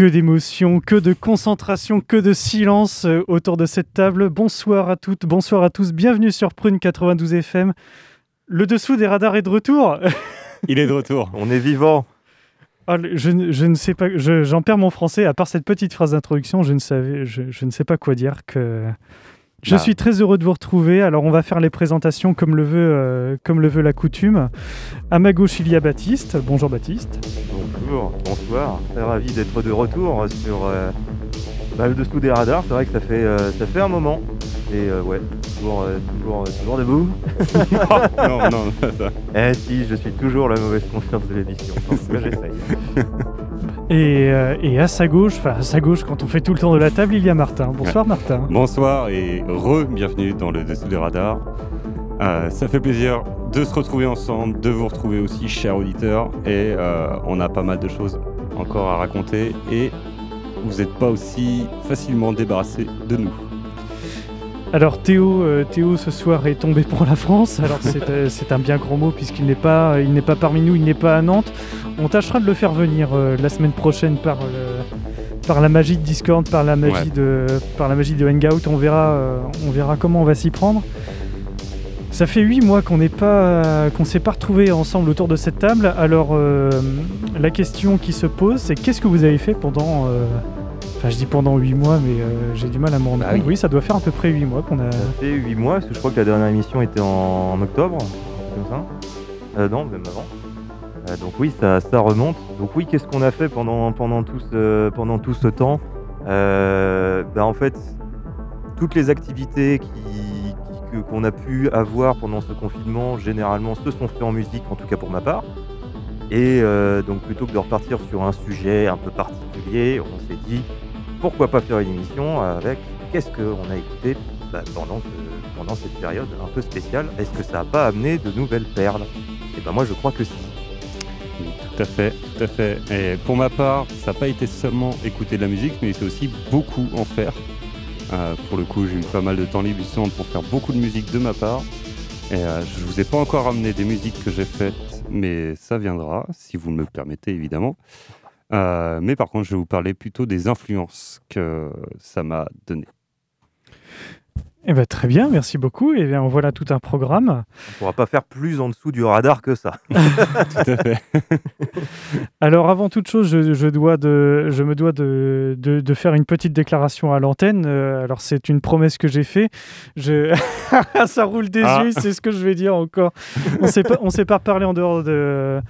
Que d'émotion, que de concentration, que de silence euh, autour de cette table. Bonsoir à toutes, bonsoir à tous, bienvenue sur Prune 92 FM. Le dessous des radars est de retour. Il est de retour. On est vivant. Ah, je, ne- je ne sais pas, je- j'en perds mon français. À part cette petite phrase d'introduction, je ne savais, je, je ne sais pas quoi dire. Que je Bah. suis très heureux de vous retrouver. Alors, on va faire les présentations comme le veut, euh, comme le veut la coutume. À ma gauche, il y a Baptiste. Bonjour Baptiste. Bonjour, bonsoir. Très ravi d'être de retour sur euh, bah, le dessous des radars. C'est vrai que ça fait, euh, ça fait un moment. Et euh, ouais, toujours, euh, toujours, euh, toujours debout. non, non, pas ça. Eh si, je suis toujours la mauvaise conscience de l'émission. J'essaye. Et, euh, et à sa gauche, enfin à sa gauche, quand on fait tout le tour de la table, il y a Martin. Bonsoir Martin. Bonsoir et re-bienvenue dans le dessous des radars. Euh, ça fait plaisir de se retrouver ensemble, de vous retrouver aussi, chers auditeurs. Et euh, on a pas mal de choses encore à raconter. Et vous n'êtes pas aussi facilement débarrassés de nous. Alors Théo, euh, Théo ce soir est tombé pour la France. Alors c'est euh, un bien grand mot puisqu'il n'est pas, il n'est pas parmi nous, il n'est pas à Nantes. On tâchera de le faire venir euh, la semaine prochaine par, par la magie de Discord, par la magie Ouais. de, par la magie de Hangout. On verra, on verra comment on va s'y prendre. Ça fait huit mois qu'on n'est pas, qu'on s'est pas retrouvés ensemble autour de cette table. Alors la question qui se pose, c'est qu'est-ce que vous avez fait pendant Enfin, je dis pendant 8 mois, mais euh, j'ai du mal à me rendre compte. oui. Oui, ça doit faire à peu près 8 mois qu'on a. Ça fait 8 mois, parce que je crois que la dernière émission était en, en octobre, comme ça. Euh, non, même avant. Euh, donc oui, ça, ça remonte. Donc oui, qu'est-ce qu'on a fait pendant, pendant, tout, ce, pendant tout ce temps? Bah, En fait, toutes les activités qui, qu'on a pu avoir pendant ce confinement, généralement, se sont faites en musique, en tout cas pour ma part. Et euh, donc plutôt que de repartir sur un sujet un peu particulier, on s'est dit pourquoi pas faire une émission avec qu'est-ce qu'on a écouté bah, pendant, ce- pendant cette période un peu spéciale? Est-ce que ça n'a pas amené de nouvelles perles? Et ben moi je crois que si. Tout à fait, tout à fait. Et pour ma part, ça n'a pas été seulement écouter de la musique, mais c'est aussi beaucoup en faire. Euh, pour le coup, j'ai eu pas mal de temps libre justement pour faire beaucoup de musique de ma part. Et euh, je vous ai pas encore ramené des musiques que j'ai faites, mais ça viendra, si vous me permettez évidemment. Euh, mais par contre, je vais vous parler plutôt des influences que ça m'a donné. Eh ben, très bien, merci beaucoup. Et bien, voilà tout un programme. On pourra pas faire plus en dessous du radar que ça. Tout à fait. Alors, avant toute chose, je, je dois de, je me dois de, de, de faire une petite déclaration à l'antenne. Euh, alors, c'est une promesse que j'ai faite. Je... Ça roule des Ah. yeux, c'est ce que je vais dire encore. On on s'est pas reparlé en dehors de,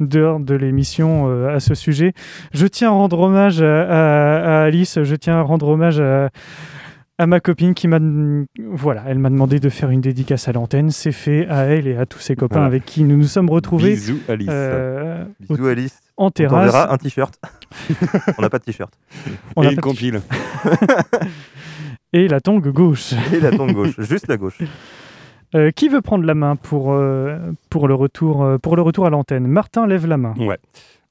dehors de l'émission euh, à ce sujet. Je tiens à rendre hommage à, à- à Alice. Je tiens à rendre hommage à à ma copine qui m'a voilà, elle m'a demandé de faire une dédicace à l'antenne. C'est fait à elle et à tous ses copains Voilà. avec qui nous nous sommes retrouvés Bisous Alice. euh, Bisous Alice. en On terrasse. t'enverra un t-shirt. on n'a pas de t-shirt. On Et a une compile. Et la tongue gauche. Et la tombe gauche, juste la gauche. Euh, qui veut prendre la main pour, euh, pour, le, retour, euh, pour le retour à l'antenne? Martin lève la main. Ouais.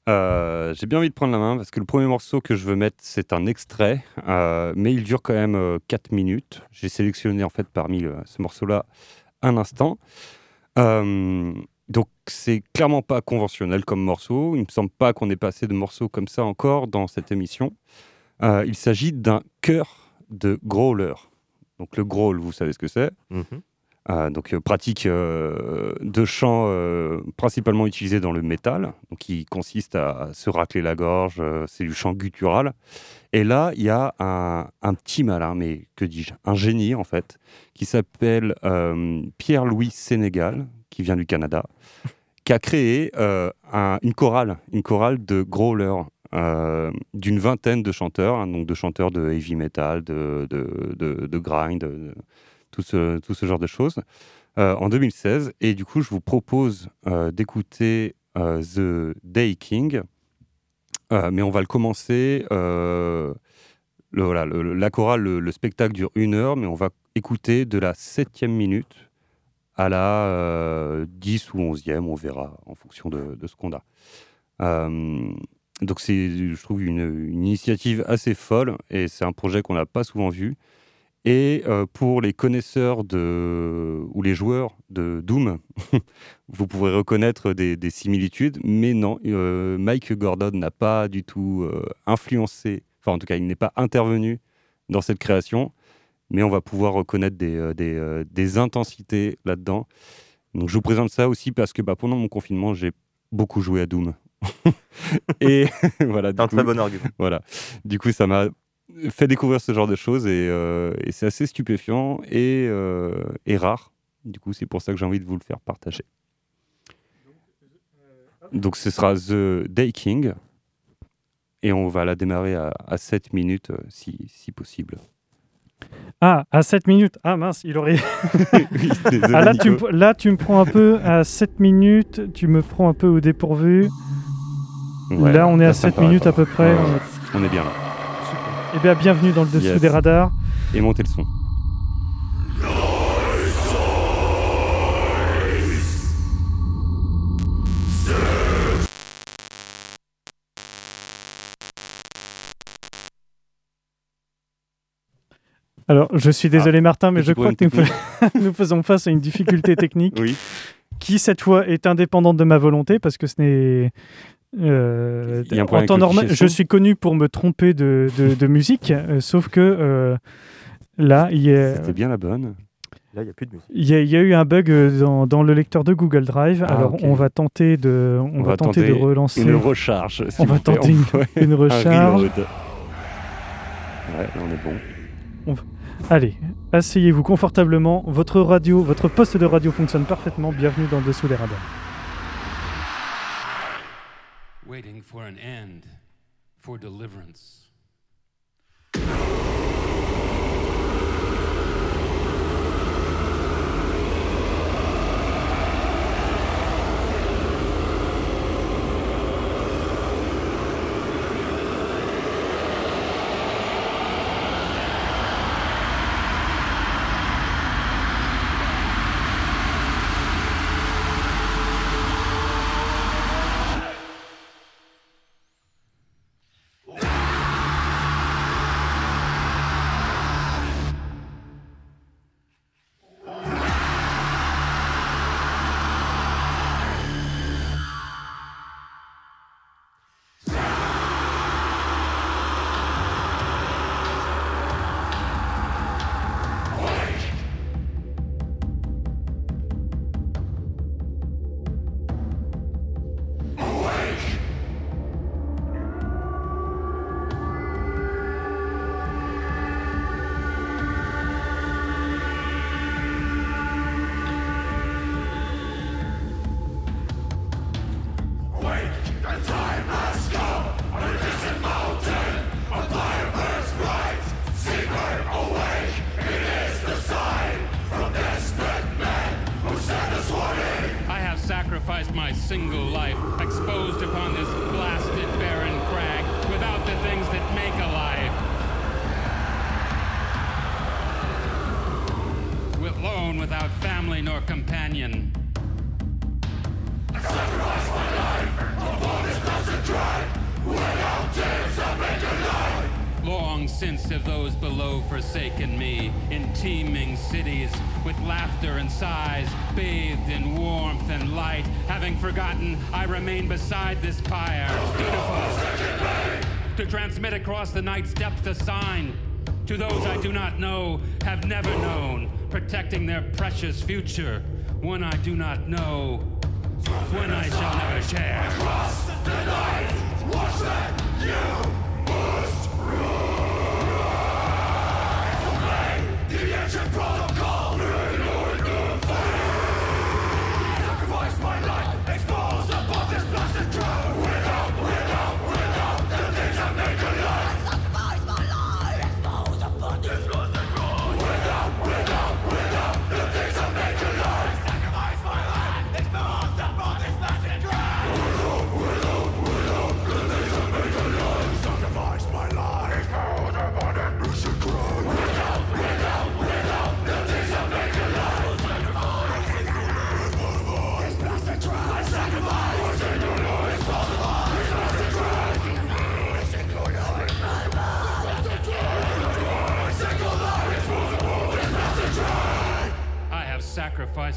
Euh, J'ai bien envie de prendre la main parce que le premier morceau que je veux mettre, c'est un extrait, euh, mais il dure quand même 4 minutes. J'ai sélectionné en fait parmi ce morceau-là un instant. Euh, donc c'est clairement pas conventionnel comme morceau. Il me semble pas qu'on ait passé de morceaux comme ça encore dans cette émission. Euh, il s'agit d'un chœur de growler. Donc le growl, vous savez ce que c'est Mhm. Euh, donc euh, pratique euh, de chant principalement utilisé dans le métal, donc qui consiste à se racler la gorge, c'est du chant guttural. Et là, il y a un, petit malin, mais que dis-je, un génie en fait, qui s'appelle Pierre-Louis Sénégal, qui vient du Canada, qui a créé un- une chorale, une chorale de growlers. d'une vingtaine de chanteurs, hein, donc de chanteurs de heavy metal, de, de grind, de- tout, ce, genre de choses, euh, en 2016. Et du coup, je vous propose euh, d'écouter euh, The Day King, mais on va le commencer. voilà, la chorale, le, le spectacle dure une heure, mais on va écouter de la septième minute à la euh, 10 ou 11e, on verra en fonction de, ce qu'on a. Donc c'est, je trouve, une initiative assez folle et c'est un projet qu'on n'a pas souvent vu. Et euh, pour les connaisseurs de, ou les joueurs de Doom, vous pourrez reconnaître des, des similitudes, mais non, euh, Mike Gordon n'a pas du tout euh, influencé, enfin en tout cas il n'est pas intervenu dans cette création, mais on va pouvoir reconnaître des, des, des intensités là-dedans. Donc je vous présente ça aussi parce que bah, pendant mon confinement, j'ai beaucoup joué à Doom. Et voilà, C'est un coup, très bon argument. voilà. Du coup, ça m'a fait découvrir ce genre de choses et, euh, et c'est assez stupéfiant et, euh, et rare. Du coup, c'est pour ça que j'ai envie de vous le faire partager. Donc, ce sera The Day King et on va la démarrer à, à 7 minutes euh, si, si possible. Ah, à 7 minutes. Ah mince, il aurait. Oui, désolé, Ah, là, tu Nico. me, là, tu me prends un peu à 7 minutes. Tu me prends un peu au dépourvu. Ouais, là, on est à ça me 7 paraît minutes à peu près. Ouais, On est bien là. Eh bien, bienvenue dans le dessous Yes. des radars. Et montez le son. Alors, je suis désolé, Martin, mais je crois que nous, nous faisons face à une difficulté technique Oui. qui, cette fois, est indépendante de ma volonté parce que ce n'est. Euh, en temps normal, je suis connu pour me tromper de, de- de musique, euh, sauf que euh, là, il y, a, C'était bien la bonne. Là, il n'y a plus de musique. il y a- il y a eu un bug euh, dans, dans le lecteur de Google Drive. Ah, Alors, on va tenter de, on, va, va tenter de tenter relancer Une recharge. On s'il va tenter une- recharge. Ouais, là, on est bon. Allez, asseyez-vous confortablement. Votre radio, votre poste de radio fonctionne parfaitement. Bienvenue dans le dessous des radars. For an end, for deliverance. Forsaken me in teeming cities with laughter and sighs, bathed in warmth and light. Having forgotten, I remain beside this pyre, dutiful to transmit across the night's depth a sign to those I do not know, have never known, protecting their precious future. One I do not know, one I shall never share.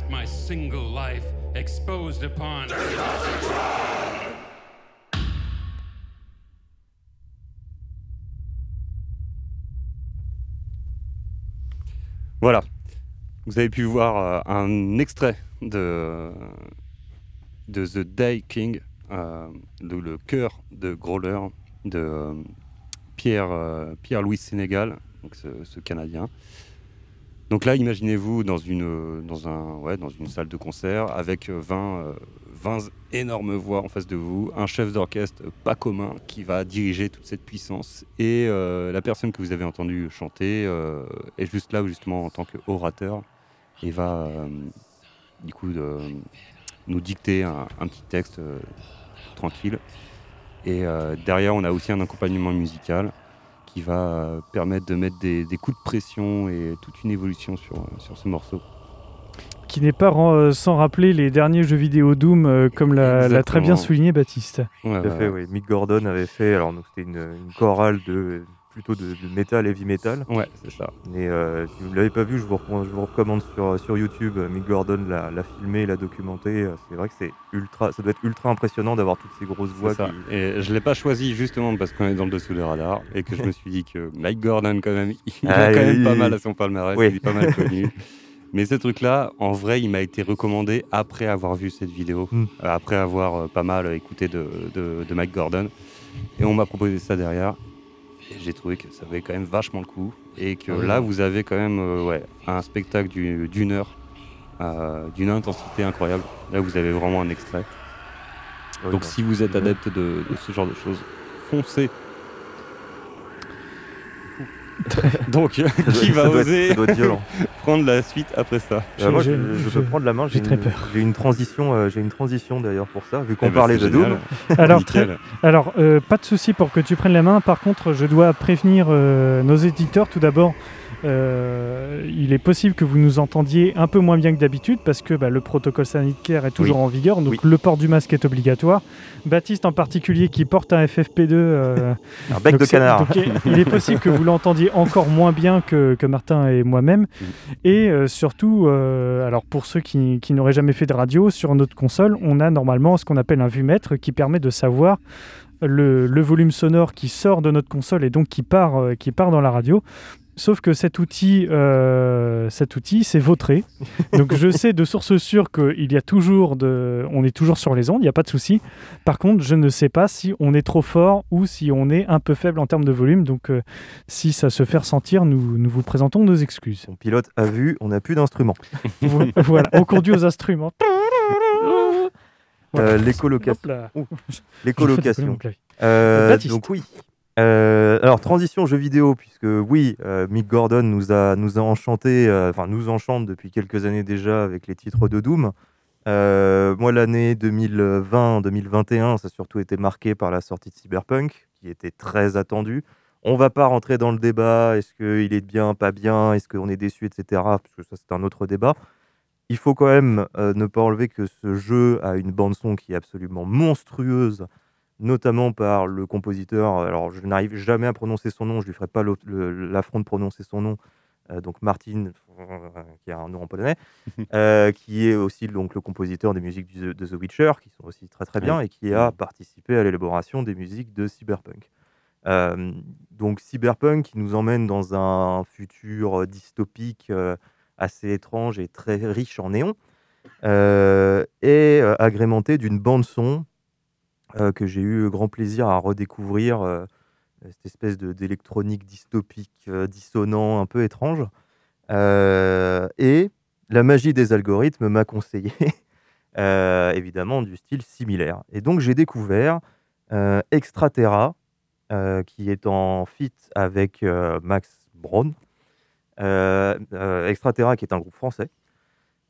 My single life, exposed upon. Voilà. Vous avez pu voir euh, un extrait de, The Day King, euh, le, cœur de Growler de euh, Pierre, Pierre-Louis Sénégal, ce Canadien. Donc là, imaginez-vous dans une, euh, dans, une salle de concert avec euh, 20, euh, 20 énormes voix en face de vous, un chef d'orchestre pas commun qui va diriger toute cette puissance et euh, la personne que vous avez entendu chanter euh, est juste là justement en tant qu'orateur et va euh, du coup nous dicter un, petit texte euh, tranquille. Et euh, derrière, on a aussi un accompagnement musical qui va euh, permettre de mettre des, des coups de pression et toute une évolution sur, sur ce morceau. Qui n'est pas euh, sans rappeler les derniers jeux vidéo Doom, euh, comme l'a très bien souligné Baptiste. Ouais, Tout à ouais, fait, ouais. oui. Mick Gordon avait fait, alors donc c'était une, une chorale de plutôt de, de métal, heavy metal. Ouais, c'est ça. Mais euh, si vous ne l'avez pas vu, je vous, recommande, je vous recommande sur, sur YouTube. euh, Mick Gordon l'a filmé, l'a documenté. euh, C'est vrai que c'est ultra, ça doit être ultra impressionnant d'avoir toutes ces grosses voix. C'est ça. qui- Et je l'ai pas choisi justement parce qu'on est dans le dessous des radars et que je me suis dit que Mike Gordon quand même, il Ah, a quand même pas mal à son palmarès, Oui. il est pas mal connu. Mais ce truc-là, en vrai, il m'a été recommandé après avoir vu cette vidéo, Mm. euh, après avoir pas mal écouté de, de- de Mike Gordon. Et on m'a proposé ça derrière. J'ai trouvé que ça avait quand même vachement le coup. Et que Ah là, vous avez quand même euh, ouais, un spectacle du- d'une heure, euh, d'une intensité incroyable. Là, vous avez vraiment un extrait. Oui, Donc si vous êtes adepte de, de ce genre de choses, foncez. Donc qui va oser ça doit être violent. prendre la suite après ça Euh, moi, je, peux prendre la main. j'ai une- très peur. J'ai une transition, euh, j'ai une transition d'ailleurs pour ça, vu qu'on Eh ben, parlait de génial. Doom. Alors, très- alors euh, pas de souci pour que tu prennes la main. Par contre, je dois prévenir euh, nos éditeurs tout d'abord. Euh, il est possible que vous nous entendiez un peu moins bien que d'habitude parce que bah, le protocole sanitaire est toujours en vigueur, donc Oui. le port du masque est obligatoire. Baptiste en particulier qui porte un FFP2. euh, Un bec de canard. donc, il- est possible que vous l'entendiez encore moins bien que, que Martin et moi-même. Et euh, surtout, alors pour ceux qui, qui n'auraient jamais fait de radio, sur notre console, on a normalement ce qu'on appelle un vumètre qui permet de savoir le, le volume sonore qui sort de notre console et donc qui part, qui part dans la radio. Sauf que cet outil, euh, cet outil, c'est vautré. Donc je sais de source sûre qu'il y a toujours de, on est toujours sur les ondes, il n'y a pas de souci. Par contre, je ne sais pas si on est trop fort ou si on est un peu faible en termes de volume. Donc euh, si ça se fait ressentir, nous, nous vous présentons nos excuses. Son pilote a vu, on n'a plus d'instruments. Vo- voilà, on conduit aux instruments. Euh, l'écolocation. L'écolocation. Euh, donc oui. Euh, alors transition jeu vidéo puisque oui, euh, Mick Gordon nous a nous a enchanté, euh, enfin nous enchante depuis quelques années déjà avec les titres de Doom. Moi l'année 2020-2021, ça a surtout été marqué par la sortie de Cyberpunk qui était très attendue. On va pas rentrer dans le débat, est-ce qu'il est bien, pas bien, est-ce qu'on est déçu, etc. Parce que ça c'est un autre débat. Il faut quand même ne pas enlever que ce jeu a une bande son qui est absolument monstrueuse notamment par le compositeur. Alors, je n'arrive jamais à prononcer son nom, je lui ferai pas l'affront de prononcer son nom. euh, donc, Martin, euh, qui a un nom en polonais, euh, qui est aussi donc, le compositeur des musiques du- de The Witcher, qui sont aussi très très bien, et qui a participé à l'élaboration des musiques de Cyberpunk. Euh, donc, Cyberpunk qui nous emmène dans un futur dystopique euh, assez étrange et très riche en néon, euh, et euh, agrémenté d'une bande-son euh, que j'ai eu grand plaisir à redécouvrir, euh, cette espèce d'électronique dystopique, euh, dissonant, un peu étrange. Et la magie des algorithmes m'a conseillé, évidemment, du style similaire. Et donc j'ai découvert Extraterra, qui est en fit avec Max Braun. Extraterra, qui est un groupe français,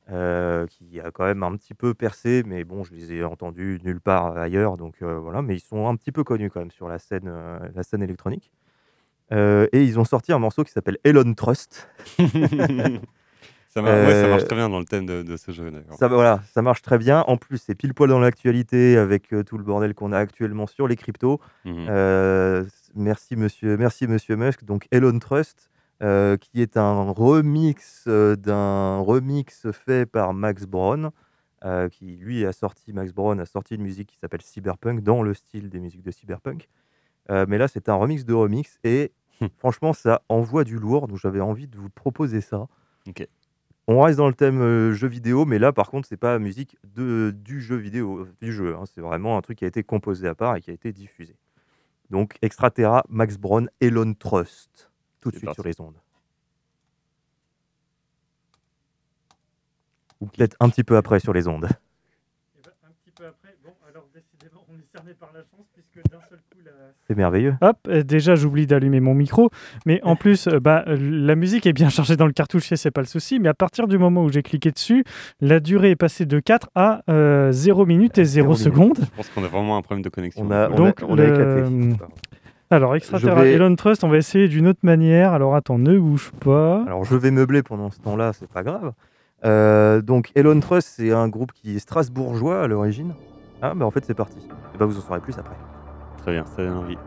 euh, qui a quand même un petit peu percé, mais bon, je les ai entendus nulle part ailleurs, donc euh, voilà. Mais ils sont un petit peu connus quand même sur la scène, euh, la scène électronique. Et ils ont sorti un morceau qui s'appelle Elon Trust. ça, mar- ouais, ça marche très bien dans le thème de, de ce jeu. Ça, voilà, ça marche très bien. En plus, c'est pile poil dans l'actualité avec tout le bordel qu'on a actuellement sur les cryptos. Mhm. Merci monsieur, merci monsieur Musk. Donc Elon Trust, euh, qui est un remix euh, d'un remix fait par Max Brown, euh, qui lui a sorti, Max Brown a sorti une musique qui s'appelle Cyberpunk dans le style des musiques de Cyberpunk. Euh, mais là, c'est un remix de remix et franchement, ça envoie du lourd. Donc j'avais envie de vous proposer ça. Ok. On reste dans le thème jeu vidéo, mais là, par contre, c'est pas musique de, du jeu vidéo, du jeu. hein. C'est vraiment un truc qui a été composé à part et qui a été diffusé. Donc, Extraterra, Max Brown, Elon Trust. Tout de suite parti. sur les ondes. Ou peut-être un petit peu après sur les ondes. un petit peu après, bon, alors décidément, on est cerné par la chance puisque d'un seul coup, la... C'est merveilleux. Hop, euh, déjà j'oublie d'allumer mon micro, mais en plus, euh, bah, euh, la musique est bien chargée dans le cartouchier, c'est pas le souci, mais à partir du moment où j'ai cliqué dessus, la durée est passée de 4 à euh, 0 minutes et 0 minutes. seconde. Je pense qu'on a vraiment un problème de connexion. On a, on Donc, a, on a éclaté. Alors, Extraterra, vais- Elon Trust, on va essayer d'une autre manière. Alors attends, ne bouge pas. Alors, je vais meubler pendant ce temps-là, c'est pas grave. Euh, donc, Elon Trust, c'est un groupe qui est strasbourgeois à l'origine. Ah, bah en fait, c'est parti. Et bah, vous en saurez plus après. Très bien, ça donne envie.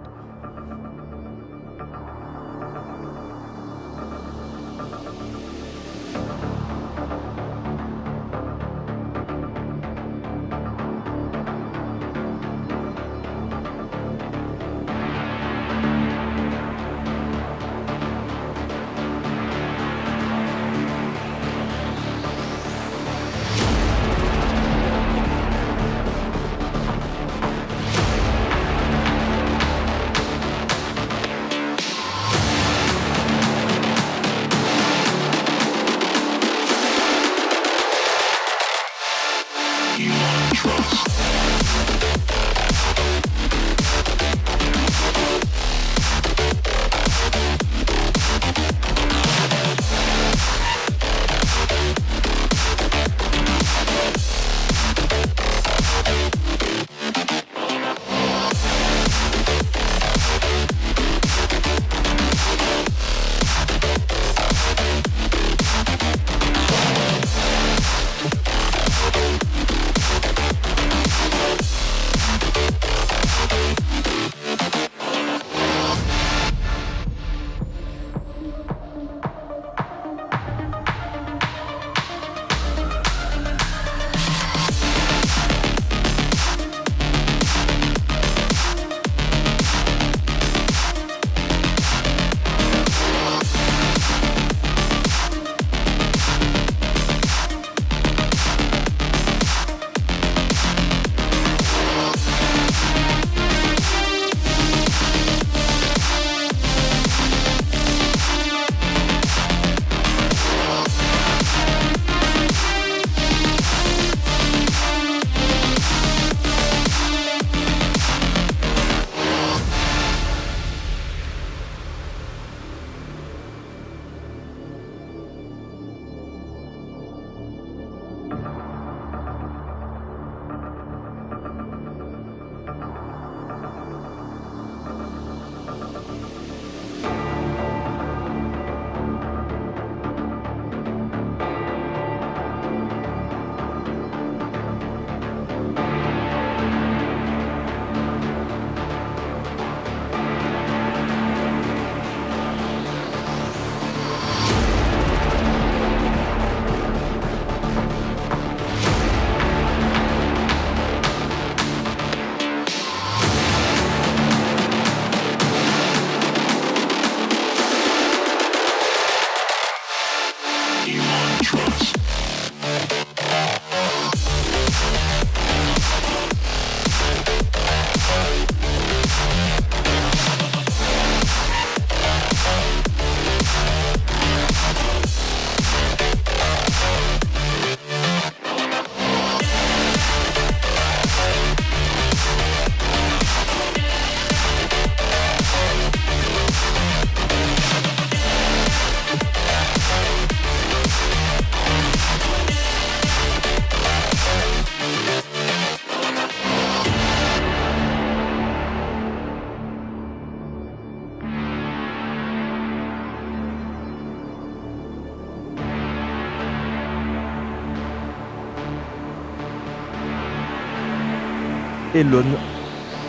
Elon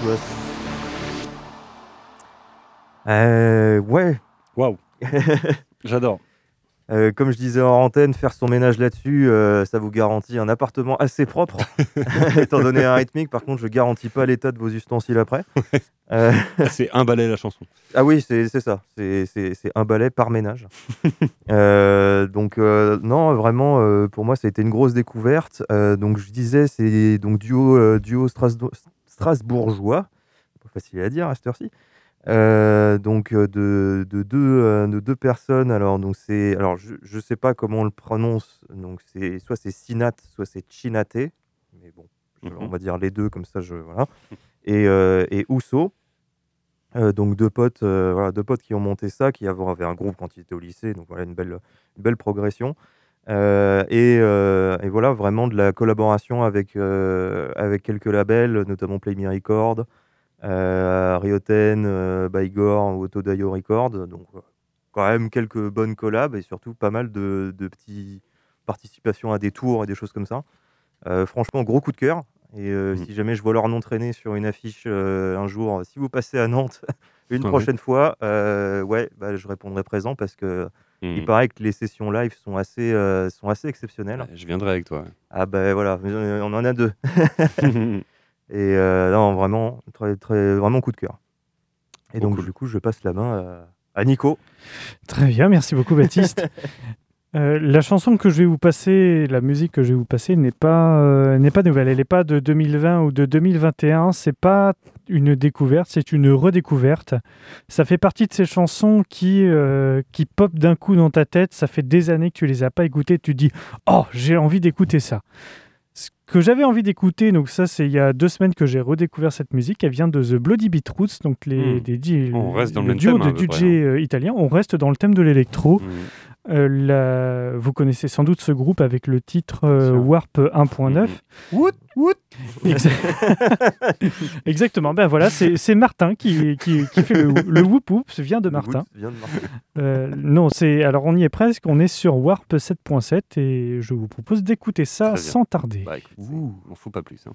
Musk. Euh, ouais. Waouh J'adore. Euh, comme je disais en antenne, faire son ménage là-dessus, euh, ça vous garantit un appartement assez propre, étant donné un rythmique. Par contre, je garantis pas l'état de vos ustensiles après. Euh, C'est un balai la chanson. ah oui, c'est ça. C'est- un balai par ménage. Donc non, vraiment, pour moi, ça a été une grosse découverte. Donc je disais, c'est donc duo, duo strasbourgeois, pas facile à dire à cette heure-ci. Euh, donc euh, de, de deux, euh, de deux personnes. Alors donc c'est, alors je, je sais pas comment on le prononce. Donc c'est soit c'est Sinat, soit c'est Chinate. Mais bon, Mhm. on va dire les deux comme ça. Je voilà. Et euh, et Ousso. Euh, donc deux potes, voilà, deux potes qui ont monté ça, qui avaient avaient un groupe quand ils étaient au lycée, donc voilà une belle, une belle progression. Et, et voilà vraiment de la collaboration avec, avec quelques labels, notamment Play Me Record, euh, Ryoten, euh, Bygore ou Autodayo Record. Donc euh, quand même quelques bonnes collabs et surtout pas mal de, de petits participations à des tours et des choses comme ça. Euh, franchement, gros coup de cœur. Et euh, Mhm. si jamais je vois leur nom traîner sur une affiche euh, un jour, si vous passez à Nantes une Ah oui. prochaine fois, ouais, bah, je répondrai présent parce que il Mhm. paraît que les sessions live sont assez, sont assez exceptionnelles. Je viendrai avec toi. Ah ben voilà, euh, on en a deux. Et euh, non, vraiment, très, très, vraiment coup de cœur. Et donc cool. du coup, je passe la main à, à Nico. Très bien, merci beaucoup Baptiste. Euh, la chanson que je vais vous passer, la musique que je vais vous passer n'est pas, euh, n'est pas nouvelle. Elle n'est pas de 2020 ou de 2021. C'est pas une découverte, c'est une redécouverte. Ça fait partie de ces chansons qui, euh, qui pop d'un coup dans ta tête. Ça fait des années que tu les as pas écoutées. Tu te dis, oh, j'ai envie d'écouter ça. Ce que j'avais envie d'écouter, donc ça c'est il y a deux semaines que j'ai redécouvert cette musique. Elle vient de The Bloody Beetroots, donc les, Hmm. des, di- On reste dans le duo thème, de DJ hein. euh, italien. On reste dans le thème de l'électro. Mhm. Euh, la- Vous connaissez sans doute ce groupe avec le titre euh. Warp 1.9. Mhm. Exa- Exactement. Ben voilà, c'est c'est Martin qui, qui, qui fait le, le whoop whoop. Ça vient de Martin. Vient de Martin. Euh, non, c'est alors on y est presque. On est sur Warp 7.7 et je vous propose d'écouter ça sans tarder. Bah écoute, on pas plus. hein.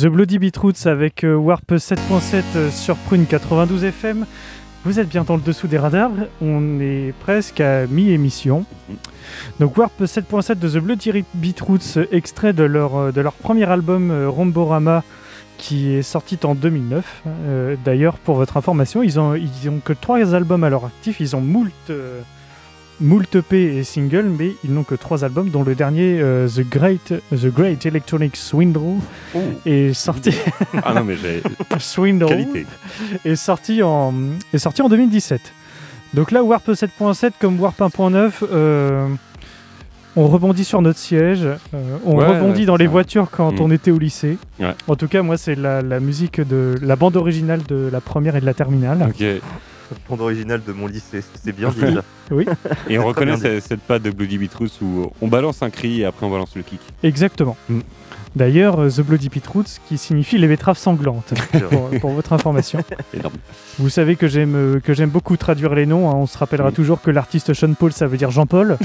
The Bloody Beetroots avec euh, Warp 7.7 euh, sur Prune 92 FM. Vous êtes bien dans le dessous des radars. On est presque à mi-émission. Donc Warp 7.7 de The Bloody Beetroots, euh, extrait de leur, de leur premier album Romborama qui est sorti en 2009. Euh, D'ailleurs, pour votre information, ils ont, ils ont que trois albums à leur actif. Ils ont moult, moult EP et singles, mais ils n'ont que trois albums, dont le dernier, euh, The, Great, The Great Electronic Swindle, Oh. est sorti, Ah non, mais j'ai qualité. est sorti, en, est sorti en 2017. Donc là, Warp 7.7 comme Warp 1.9, euh, on rebondit sur notre siège, euh, on Ouais, rebondit ouais, dans les ça. voitures quand Mm. on était au lycée. Ouais. En tout cas, moi, c'est la, la musique de la bande originale de la première et de la terminale. Ok. Et Bande originale de mon lycée, c'est bien dit ça. on reconnaît cette, cette patte de Bloody Beetroots où on balance un cri et après on balance le kick. Exactement. Mm. D'ailleurs, euh, The Bloody Beetroots, qui signifie les betteraves sanglantes, pour, pour votre information. Énorme. Vous savez que j'aime euh, que j'aime beaucoup traduire les noms. hein. On se rappellera Oui. toujours que l'artiste Sean Paul, ça veut dire Jean-Paul.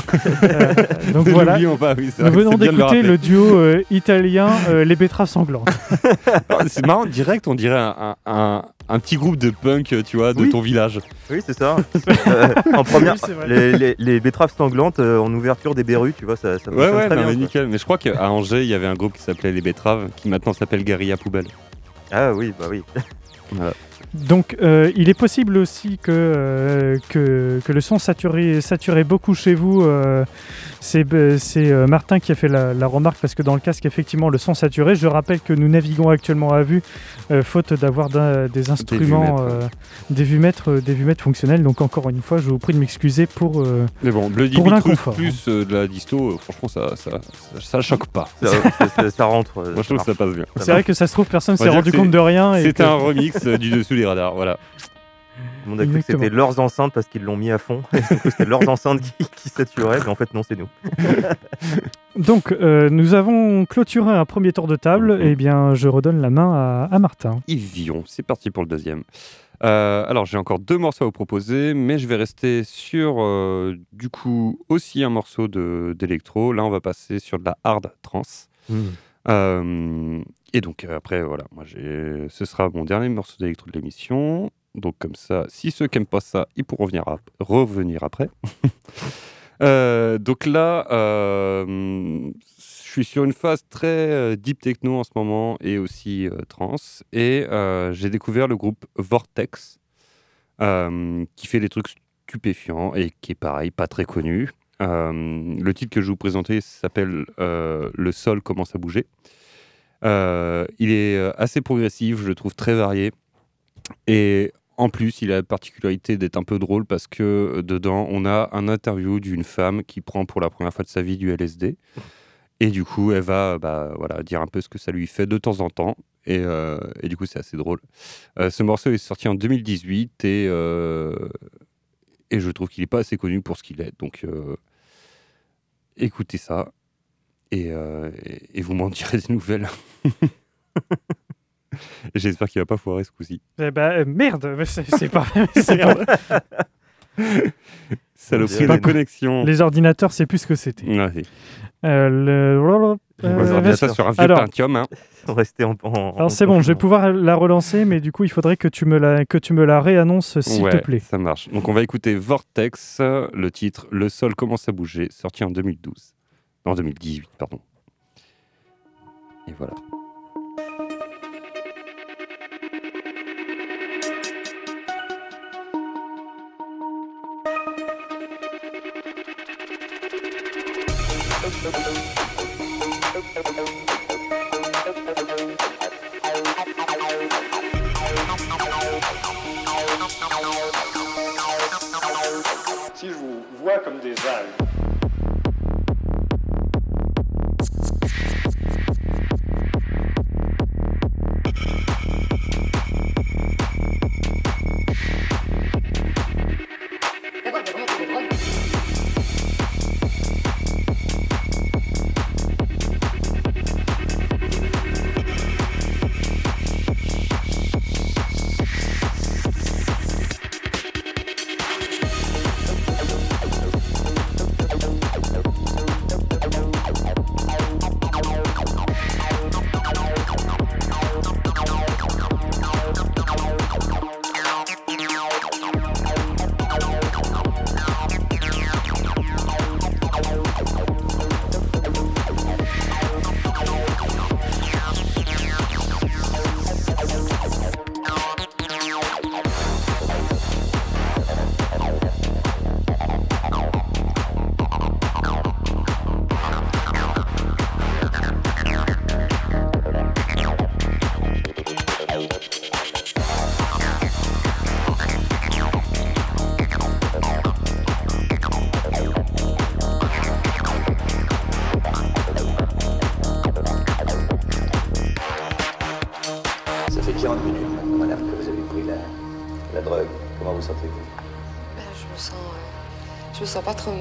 Euh, donc voilà. Pas, oui, Nous venons d'écouter le duo euh, italien euh, Les Betteraves Sanglantes. C'est marrant, direct, on dirait un, un- un- petit groupe de punk, tu vois, de Oui. ton village. Oui, c'est ça. Euh, en première, Oui, c'est vrai. les, les- les betteraves sanglantes euh, en ouverture des berrues, tu vois, ça, ça Ouais, ouais, très non, bien. mais quoi. nickel. Mais je crois qu'à Angers, il y avait un groupe qui s'appelait Les Betteraves, qui maintenant s'appelle Guerilla Poubelle. Ah oui, bah oui. Donc euh, il est possible aussi que, euh, que, que le son saturé, saturé beaucoup chez vous. Euh, c'est c'est, euh, Martin qui a fait la, la remarque parce que dans le casque, effectivement, le son saturé. Je rappelle que nous naviguons actuellement à vue, euh, faute d'avoir des instruments, euh, des vumètres, euh, des vumètres fonctionnels. Donc encore une fois, je vous prie de m'excuser pour... euh, Mais bon, Bloody Pour l'inconfort. plus euh, de la disto, euh, franchement, ça, ça, ça, ça choque pas. Ça, ça- ça- ça rentre. euh, Moi, je trouve que ça passe bien. C'est vrai que ça se trouve, personne s'est rendu compte de rien. C'était que- un remix euh, du dessous des radars, voilà. Tout le monde a cru que c'était leurs enceintes parce qu'ils l'ont mis à fond. C'était leurs enceintes qui, qui saturaient, mais en fait, non, c'est nous. Donc, euh, nous avons clôturé un premier tour de table. Et bien, je redonne la main à, à Martin. Yves Villon, c'est parti pour le deuxième. Euh, alors, j'ai encore deux morceaux à vous proposer, mais je vais rester sur, euh, du coup, aussi un morceau de- d'électro. Là, on va passer sur de la hard trance. Euh, et donc, après, voilà, moi, ce sera mon dernier morceau d'électro de l'émission. Donc, comme ça, si ceux qui n'aiment pas ça, ils pourront revenir, ap- revenir après. Euh, donc là, euh, je suis sur une phase très euh, deep techno en ce moment et aussi trance. Et j'ai découvert le groupe Vortex, qui fait des trucs stupéfiants et qui est pareil, pas très connu. Le titre que je vous présenter s'appelle Le sol commence à bouger. Il est assez progressif, je le trouve très varié. Et en plus, il a la particularité d'être un peu drôle parce que euh, dedans, on a un interview d'une femme qui prend pour la première fois de sa vie du LSD. Et du coup, elle va bah, voilà, dire un peu ce que ça lui fait de temps en temps. Et, euh, du coup, c'est assez drôle. Euh, ce morceau est sorti en 2018 et, euh, je trouve qu'il n'est pas assez connu pour ce qu'il est. Donc, euh, écoutez ça euh, et vous m'en direz des nouvelles. J'espère qu'il va pas foirer ce coup-ci. Eh ben, euh, merde, c'est pas, c'est pas vrai. Saloperie de connexion. Les ordinateurs, c'est plus ce que c'était. Ouais, c'est- Euh, le- on euh, sur un vieux alors- Pentium. hein. En. en- Alors c'est bon, je vais pouvoir la relancer, mais du coup, il faudrait que tu me la, que tu me la réannonces, s'il ouais, te plaît. ça marche. Donc on va écouter Vortex, le titre Le sol commence à bouger, sorti en 2012. En 2018, pardon. Et voilà. Si je vous vois comme des algues,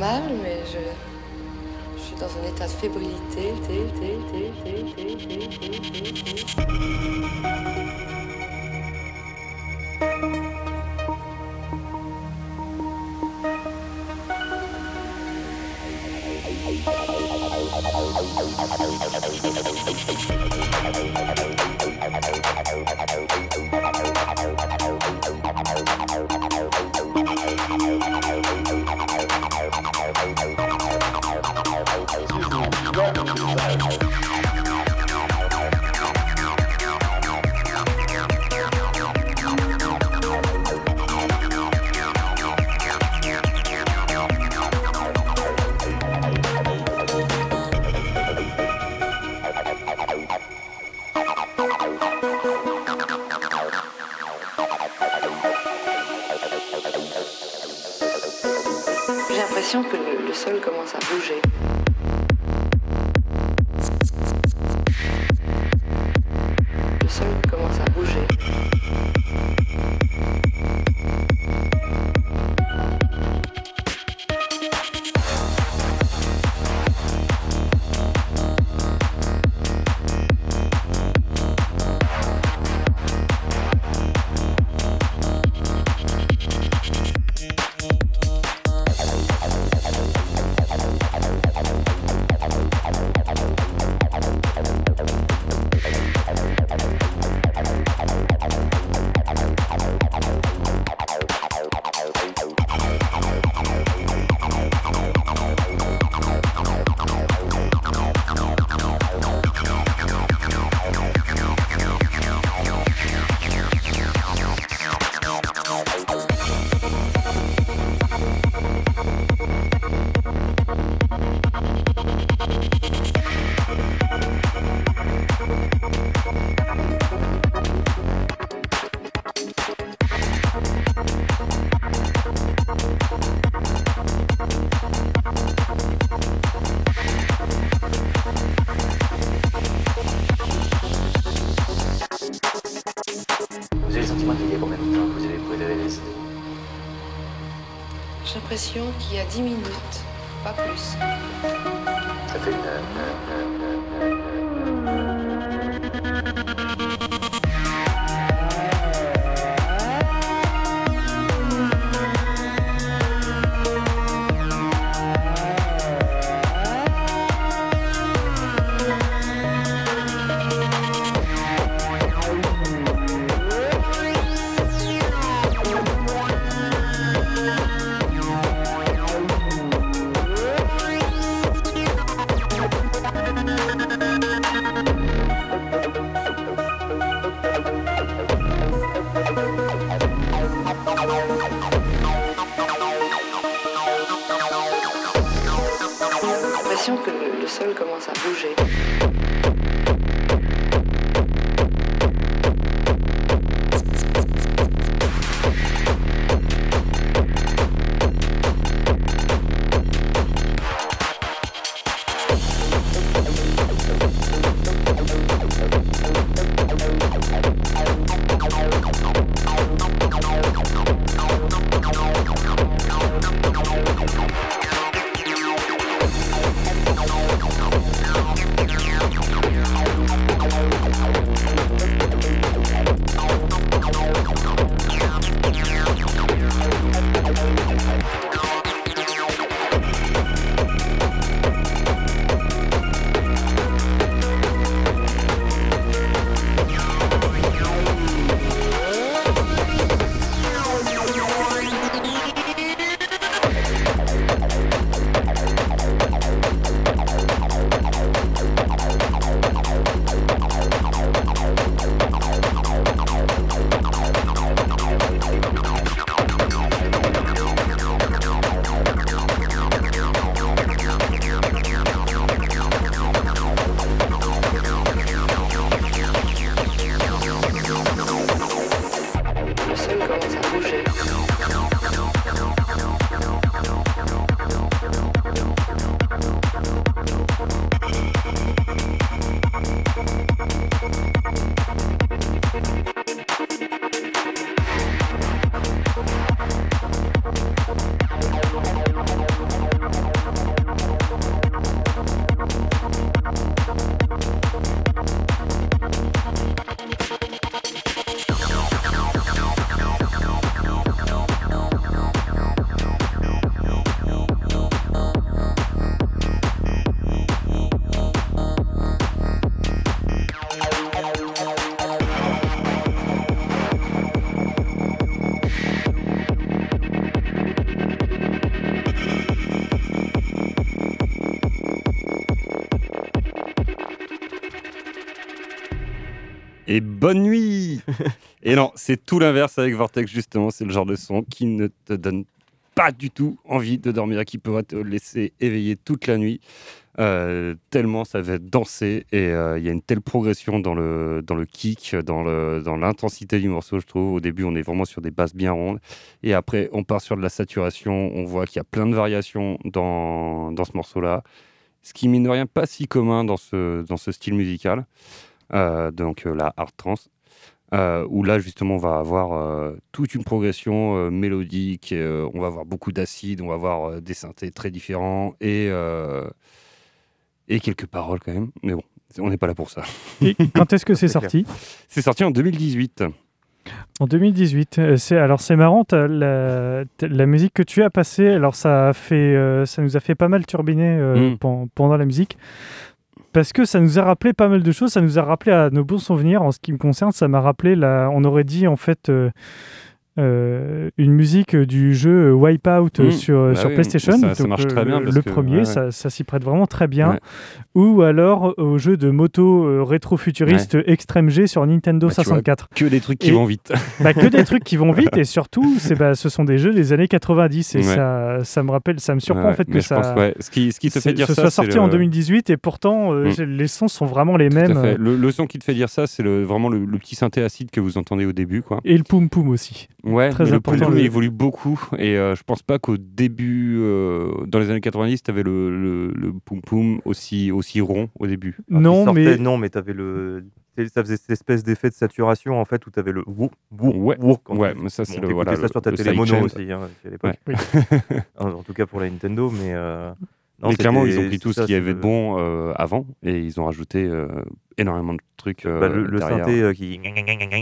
mal, mais que le sol commence à bouger. qui a diminué. Bonne nuit. et non, c'est tout l'inverse avec Vortex justement. C'est le genre de son qui ne te donne pas du tout envie de dormir, qui pourrait te laisser éveiller toute la nuit. Euh, tellement ça va danser et euh, il y a une telle progression dans le, dans le kick, dans, dans l'intensité du morceau, je trouve. Au début, on est vraiment sur des basses bien rondes et après, on part sur de la saturation. On voit qu'il y a plein de variations dans, dans ce morceau-là, ce qui, mine de rien, pas si commun dans ce, dans ce style musical, donc la hard trance. où là justement on va avoir toute une progression mélodique, on va avoir beaucoup d'acide, on va avoir des synthés très différents et et quelques paroles quand même. Mais bon, on n'est pas là pour ça. Et quand est-ce que c'est sorti? C'est sorti en 2018. En 2018, euh, c'est alors c'est marrant la, la, musique que tu as passée. Alors ça a fait, euh, ça nous a fait pas mal turbiner euh, mm. pendant la musique parce que ça nous a rappelé pas mal de choses. Ça nous a rappelé à nos bons souvenirs. En ce qui me concerne, ça m'a rappelé la, on aurait dit en fait euh, une musique du jeu Wipeout mmh. sur, bah sur PlayStation. Ça, marche très bien. Le, premier, ça, ça s'y prête vraiment très bien. Ou alors au jeu de moto euh, rétro-futuriste Extreme G sur Nintendo 64. Bah, que des trucs qui vont vite. Bah, que des trucs qui vont vite et surtout, bah, ce sont des jeux des années 90 et ça, ça me rappelle, ça me surprend en fait que ça. ce, qui, ce qui te fait dire ça, soit sorti en 2018 et pourtant euh, mmh. les sons sont vraiment les mêmes. Le, son qui te fait dire ça, c'est vraiment le, petit synthé acide que vous entendez au début. Quoi. Et le poum poum aussi. Ouais, Très le poum évolue beaucoup et euh, je pense pas qu'au début, euh, dans les années 90, tu avais le, le, le poum poum aussi, aussi rond au début. Ah, non, mais... non, mais tu avais le. Ça faisait cette espèce d'effet de saturation en fait où tu avais le wou, ouais, ouais, mais ça c'est le voilà ça sur ta télé mono aussi hein, à l'époque. en, tout cas pour la Nintendo, mais. Euh... Non, mais clairement, ils ont pris tout ce qui avait de bon euh, avant et ils ont rajouté euh, énormément de trucs. Bah, le, euh, synthé qui.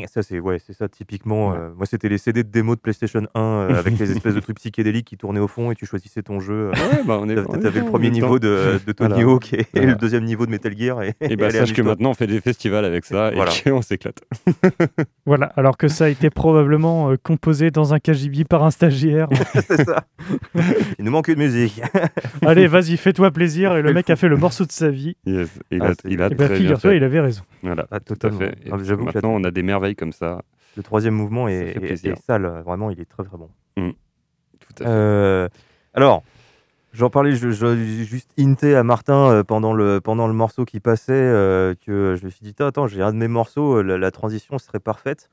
Ça, c'est ouais, ça typiquement. moi, c'était les CD de démo de PlayStation 1 avec les espèces de trucs psychédéliques qui tournaient au fond et tu choisissais ton jeu. Ouais, bah, on est. T'avais le premier niveau de, de Tony Hawk et, le deuxième niveau de Metal Gear. Et, et bah, sache que maintenant, on fait des festivals avec ça et on s'éclate. voilà, alors que ça a été probablement composé dans un KGB par un stagiaire. c'est ça. Il nous manque de musique. Allez, vas-y, fais-toi plaisir. Et le mec a fait le morceau de sa vie. Il a, il a bah, très bien fait. il raison. Voilà, ah, tout à fait. Ah, maintenant, on a des merveilles comme ça. Le troisième mouvement est, est, sale. Vraiment, il est très très bon. Mm. Tout à fait. Euh, alors, j'en parlais, je, juste hinté à Martin euh, pendant, le, pendant le morceau qui passait euh, que je me suis dit, attends, j'ai un de mes morceaux, la, transition serait parfaite.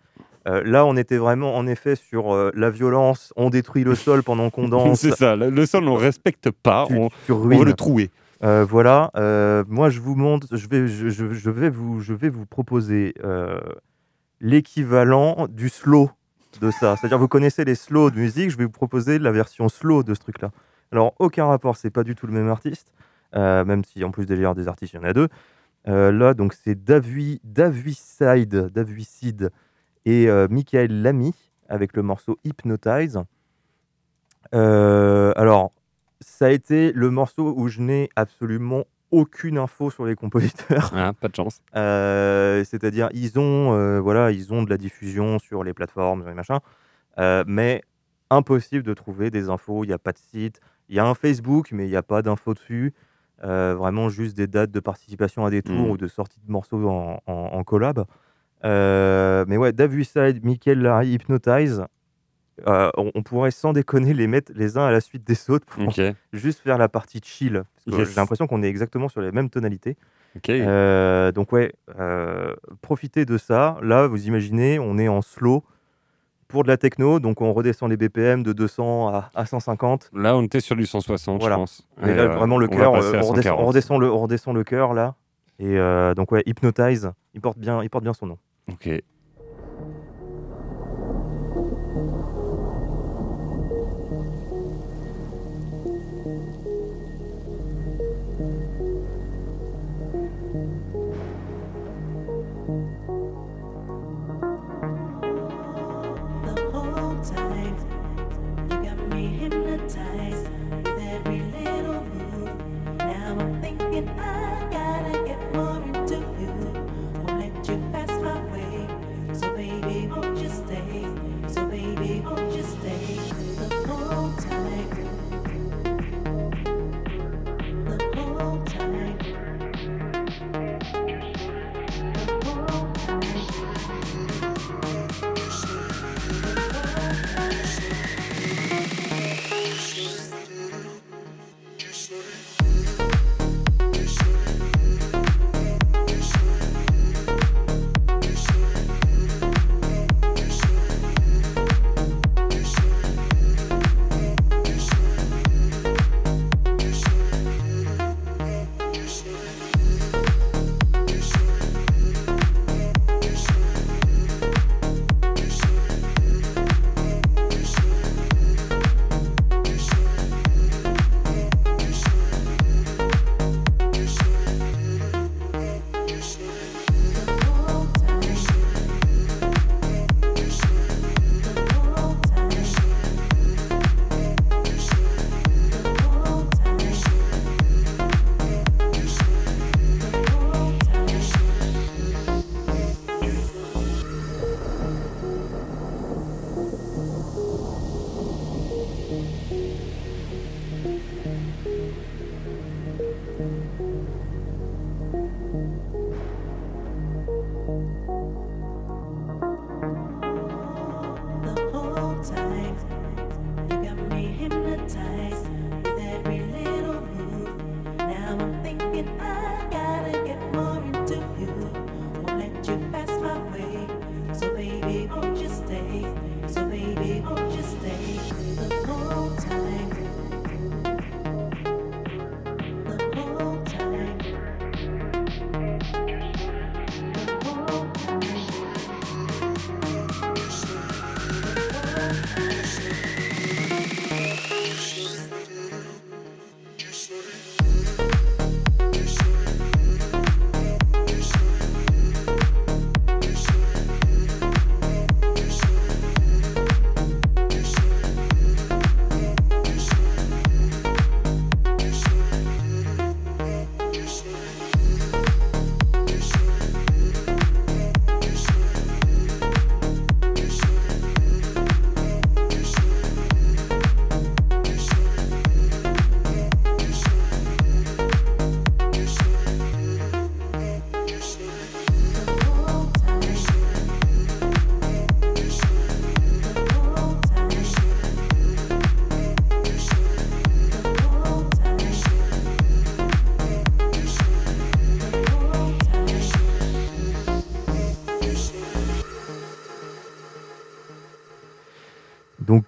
là, on était vraiment en effet sur la violence, on détruit le sol pendant qu'on danse. C'est ça, le, sol, on respecte pas, on, on veut le trouer. Euh, voilà, euh, moi je vous montre, je vais, je, vais, vous, je vais vous proposer euh, l'équivalent du slow de ça. C'est-à-dire, vous connaissez les slows de musique, je vais vous proposer la version slow de ce truc-là. Alors, aucun rapport, c'est pas du tout le même artiste, même si en plus d'ailleurs des artistes, il y en a deux. là, donc c'est Davui, Davuicide, Davuicide et Michael Lamy avec le morceau Hypnotize. alors, ça a été le morceau où je n'ai absolument aucune info sur les compositeurs. Ah, pas de chance. Euh, c'est-à-dire, ils ont, euh, voilà, ils ont de la diffusion sur les plateformes, les machins, euh, mais impossible de trouver des infos. Il n'y a pas de site. Il y a un Facebook, mais il n'y a pas d'infos dessus. vraiment juste des dates de participation à des tours hmm. ou de sortie de morceaux en, en collab. mais ouais, Side, Michael Larry, Hypnotize, euh, on, pourrait sans déconner les mettre les uns à la suite des autres pour juste faire la partie chill. J'ai l'impression qu'on est exactement sur les mêmes tonalités. Euh, donc ouais, euh, profitez de ça. Là, vous imaginez, on est en slow pour de la techno, donc on redescend les BPM de 200 à, 150. Là, on était sur du 160, je pense. Là, vraiment le cœur, on, redescend, le, on redescend le cœur là. Et donc ouais, Hypnotize, il porte bien, il porte bien son nom. Ok.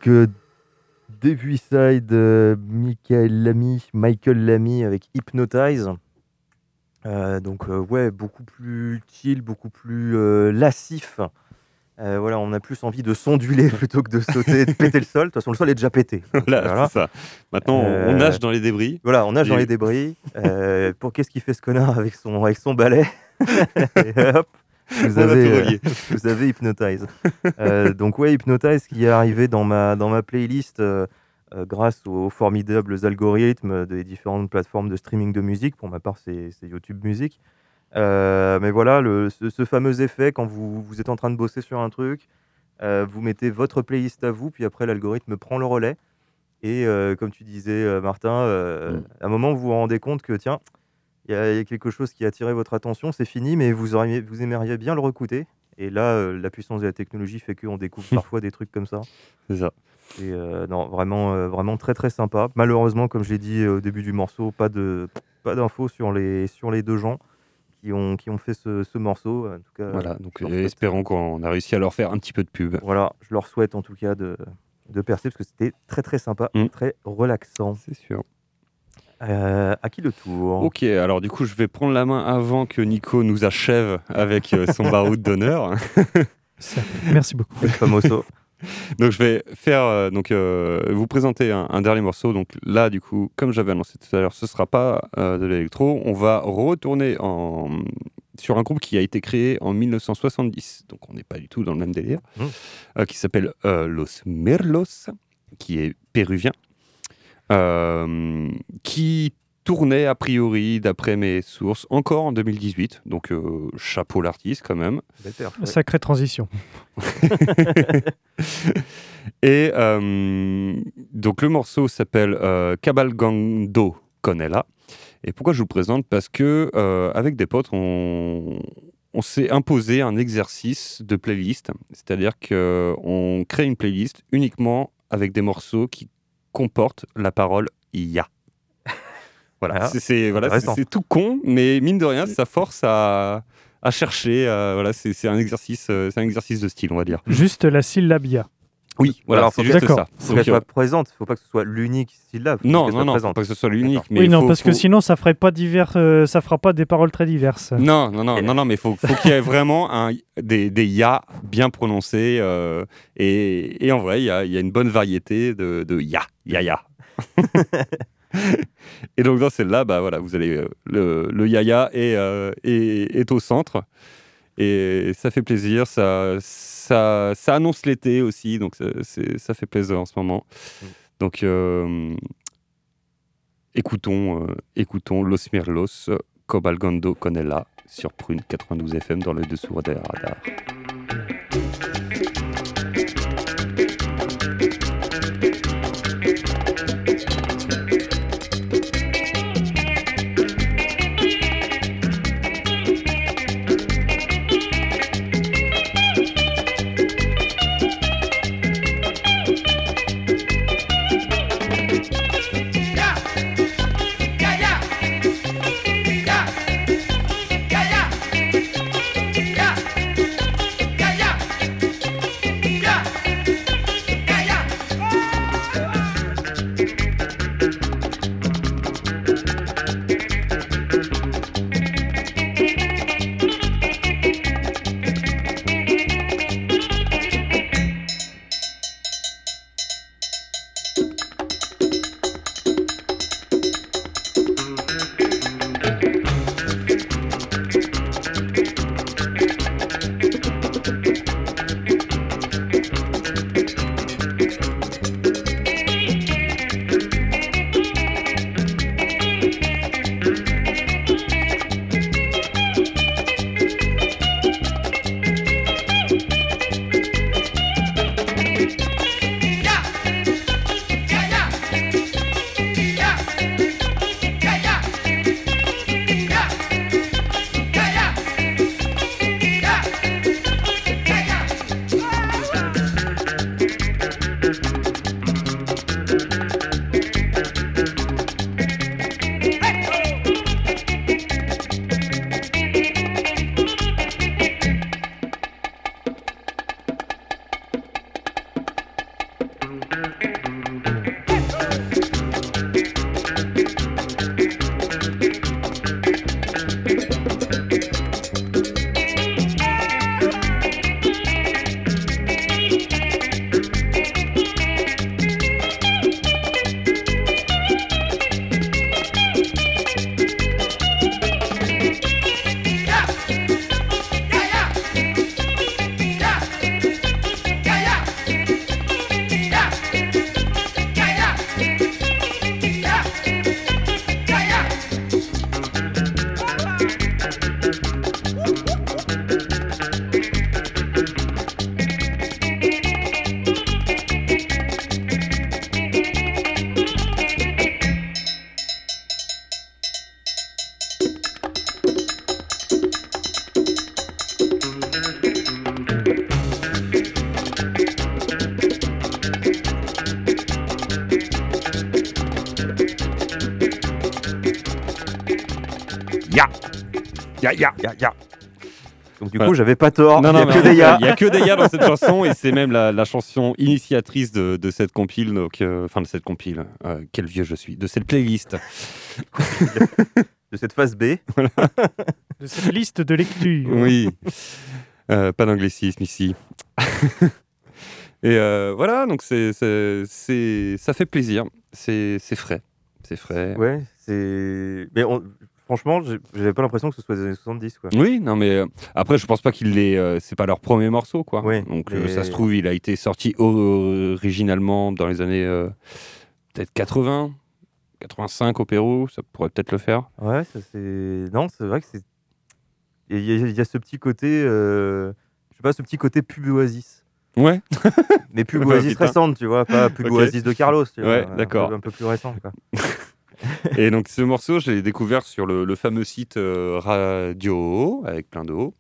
Euh, euh, Michael Lamy, Michael Lamy avec Hypnotize. Euh, donc, euh, ouais, beaucoup plus chill, beaucoup plus euh, lascif. Euh, voilà, on a plus envie de s'onduler plutôt que de sauter, de péter le sol. De toute façon, le sol est déjà pété. Donc, Voilà, voilà. c'est ça. Maintenant, on- nage dans les débris. Voilà, on nage dans les débris. Pour qu'est-ce qu'il fait ce connard avec son, avec son balai? Et hop, vous On a avez, euh, vous avez Hypnotize. Euh, donc ouais, Hypnotize qui est arrivé dans ma, dans ma playlist euh, euh, grâce aux formidables algorithmes des différentes plateformes de streaming de musique. Pour ma part, c'est YouTube Music. Euh, mais voilà, le, ce, ce fameux effet quand vous, vous êtes en train de bosser sur un truc, euh, vous mettez votre playlist à vous, puis après l'algorithme prend le relais. Et euh, comme tu disais, euh, Martin, euh, Mm. à un moment, vous vous rendez compte que tiens, il y, a il y a quelque chose qui a attiré votre attention, c'est fini, mais vous, auriez, vous aimeriez bien le recouter. Et là, euh, la puissance de la technologie fait qu'on découvre parfois des trucs comme ça. C'est ça. Et euh, non, vraiment, euh, vraiment très très sympa. Malheureusement, comme je l'ai dit au début du morceau, pas de pas d'infos sur les sur les deux gens qui ont qui ont fait ce, ce morceau. En tout cas, Voilà, donc espérons qu'on a réussi à leur faire un petit peu de pub. voilà, je leur souhaite en tout cas de de percer parce que c'était très très sympa, Mm. très relaxant. C'est sûr. Euh, à qui le tour Ok, alors du coup, je vais prendre la main avant que Nico nous achève avec euh, son baroud d'honneur. Merci beaucoup. Famoso. Donc je vais faire euh, donc euh, vous présenter un, un dernier morceau. Donc là du coup, comme j'avais annoncé tout à l'heure, ce sera pas euh, de l'électro. On va retourner en sur un groupe qui a été créé en 1970. Donc on n'est pas du tout dans le même délire. Mmh. euh, qui s'appelle euh, Los Merlos, qui est péruvien, euh, qui tournait a priori, d'après mes sources, encore en 2018. Donc euh, chapeau l'artiste quand même. Sacrée transition. Et euh, donc le morceau s'appelle euh, Cabalgando Conella. Et pourquoi je vous le présente? Parce que euh, avec des potes, on, on s'est imposé un exercice de playlist. C'est-à-dire qu'on crée une playlist uniquement avec des morceaux qui comportent la parole ya. Voilà, Ah, c'est- voilà, c'est- c'est tout con, mais mine de rien, ça force à, à chercher. euh, voilà, c'est c'est un exercice, euh, c'est un exercice de style, on va dire. Juste la syllabe IA. Oui, voilà, Alors, c'est faut juste ça. Faut qu'elle soit présente, il faut pas que ce soit l'unique syllabe. non, non, non, faut pas que ce soit l'unique. mais oui, non, faut- parce que sinon, ça ferait pas divers, euh, ça fera pas des paroles très diverses. Non, non, non, non, non, mais faut, faut qu'il y ait vraiment un, des, des ya bien prononcés. euh, et, et en vrai, il y a, il y a une bonne variété de, de ya, ya, ya. et donc dans celle-là, bah voilà, vous allez euh, le, le yaya est, euh, est, est au centre et ça fait plaisir. Ça, ça, ça annonce l'été aussi, donc ça, fait plaisir en ce moment. Donc euh, écoutons, euh, écoutons Los Mirlos, Cobalgando Conella sur Prune 92 FM dans le dessous des radars. Donc du Voilà. coup, j'avais pas tort. Non, il y a non, que des ya. Il y a que des ya dans cette chanson et c'est même la, la chanson initiatrice de, de cette compile, donc euh, enfin de cette compile. euh, quel vieux je suis, de cette playlist. de cette phase B. De cette liste de lecture. Oui, Euh, pas d'anglicisme ici. et euh, voilà, donc c'est, c'est, c'est- ça fait plaisir, c'est, c'est frais, c'est frais. Ouais, c'est. Mais on- franchement, j'avais pas l'impression que ce soit des années 70, quoi. Oui, non mais euh, après je pense pas qu'il l'ait, euh, c'est pas leur premier morceau quoi. Ouais, Donc euh, ça se trouve il a été sorti originalement dans les années peut-être 80, 85 au Pérou, ça pourrait peut-être le faire. Ouais, ça c'est. Non, c'est vrai que c'est. Il y, a- il y a ce petit côté. Je sais pas, ce petit côté pub Oasis. Ouais. Mais pub Ouais, Oasis récente, tu vois, pas pub. Oasis de Carlos. Tu vois, Ouais, un d'accord. Un peu plus récent, quoi. Et donc ce morceau, je l'ai découvert sur le, fameux site euh, Radio avec plein de O,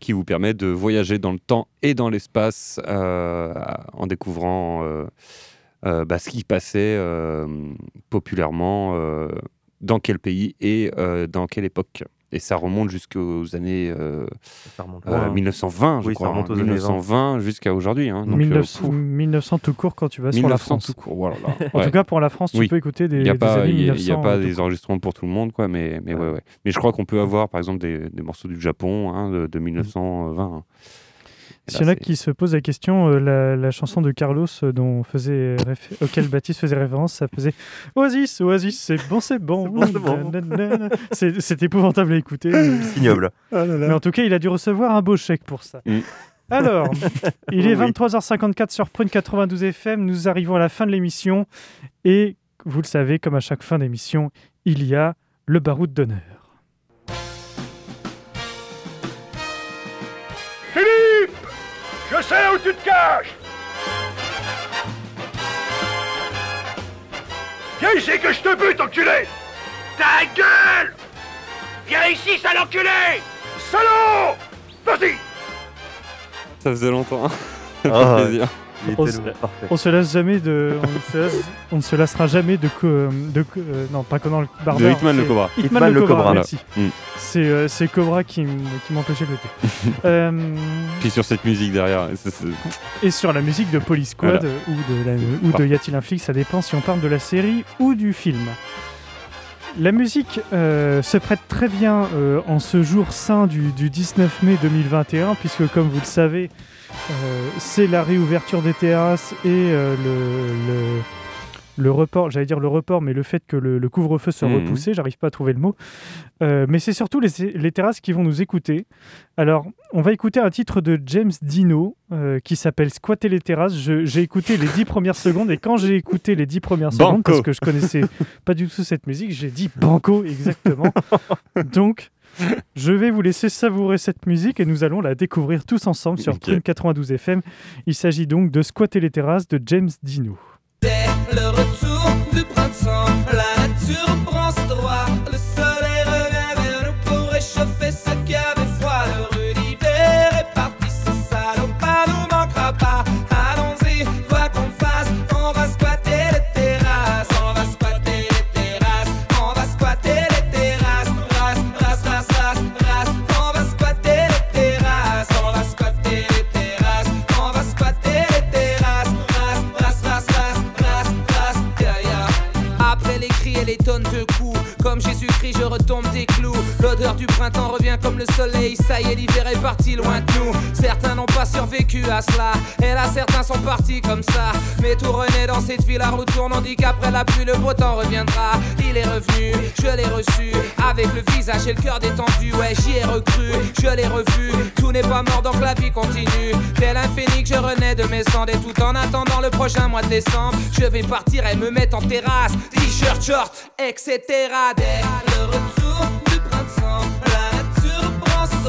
qui vous permet de voyager dans le temps et dans l'espace euh, en découvrant euh, bah, ce qui passait populairement dans quel pays et dans quelle époque. Et ça remonte jusqu'aux années euh, Ça remonte euh, loin, hein. 1920, je Oui, ça crois. remonte hein, aux années 1920 jusqu'à aujourd'hui. hein. Donc, euh, 1900, fou. 1900 tout court quand tu vas sur la 1900 France. tout court, voilà. En Ouais. tout cas, pour la France, tu Oui. peux écouter des, Il n'y a pas, années il y a- 1900. il y a pas euh, tout des enregistrements pour tout le monde, quoi, mais, mais ouais, ouais. Mais je crois qu'on peut avoir, par exemple, des, des morceaux du Japon hein, de, de 1920. hein. S'il y en a qui se posent la question, euh, la, la chanson de Carlos euh, dont faisait réf- auquel Baptiste faisait référence, ça faisait Oasis, Oasis, c'est bon, c'est bon. c'est bon. Épouvantable à écouter. C'est ignoble. Mais en tout cas, il a dû recevoir un beau chèque pour ça. Mm. Alors, il est Oui. 23h54 sur Prune 92 FM. Nous arrivons à la fin de l'émission. Et vous le savez, comme à chaque fin d'émission, il y a le baroud d'honneur. Sais où tu te caches Viens ici que je te bute, enculé Ta gueule Viens ici, sale enculé Salaud Vas-y Ça faisait longtemps. hein. Ça fait Ah, plaisir. On. On se lasse jamais de, on ne se, lasse- on ne se lassera jamais de, co- de co- euh, non pas Conan le barbare. De Hitman le Cobra. Hitman, Hitman le Cobra. Cobra. merci. Mm. C'est euh, c'est Cobra qui, qui m'empêchait de le dire. Euh, Puis sur cette musique derrière. et sur la musique de Police Squad Voilà. euh, ou de la, ou de. Y a-t-il un flic, ça dépend si on parle de la série ou du film. La musique euh, se prête très bien euh, en ce jour saint du, du 19 mai 2021, puisque comme vous le savez, euh, c'est la réouverture des terrasses et euh, le, le, le report, j'allais dire le report, mais le fait que le, le couvre-feu soit Mhm. repoussé, j'arrive pas à trouver le mot. Euh, mais c'est surtout les, les terrasses qui vont nous écouter. Alors, on va écouter un titre de James Dino qui s'appelle Squatter les terrasses. J'ai écouté les dix premières secondes et quand j'ai écouté les dix premières secondes, Banco. parce que je connaissais pas du tout cette musique, j'ai dit Banco exactement. Donc, je vais vous laisser savourer cette musique et nous allons la découvrir tous ensemble sur Ok. Prune 92 FM. Il s'agit donc de Squatter les terrasses de James Dino. Le retour du printemps, la nature prend les tonnes de coups, comme Jésus-Christ, je retombe des clous. L'odeur du printemps revient comme le soleil. Ça y est, l'hiver est parti loin de nous. Certains n'ont pas survécu à cela. Et là, certains sont partis comme ça. Mais tout renaît dans cette ville, la route tourne. On dit qu'après la pluie, le beau temps reviendra. Il est revenu, je l'ai reçu. Avec le visage et le cœur détendu. Ouais, j'y ai recru, je l'ai revu. Tout n'est pas mort, donc la vie continue. Tel un phénix, je renais de mes cendres. Et tout en attendant le prochain mois de décembre, je vais partir et me mettre en terrasse. T-shirt, short, etc. Dès le retour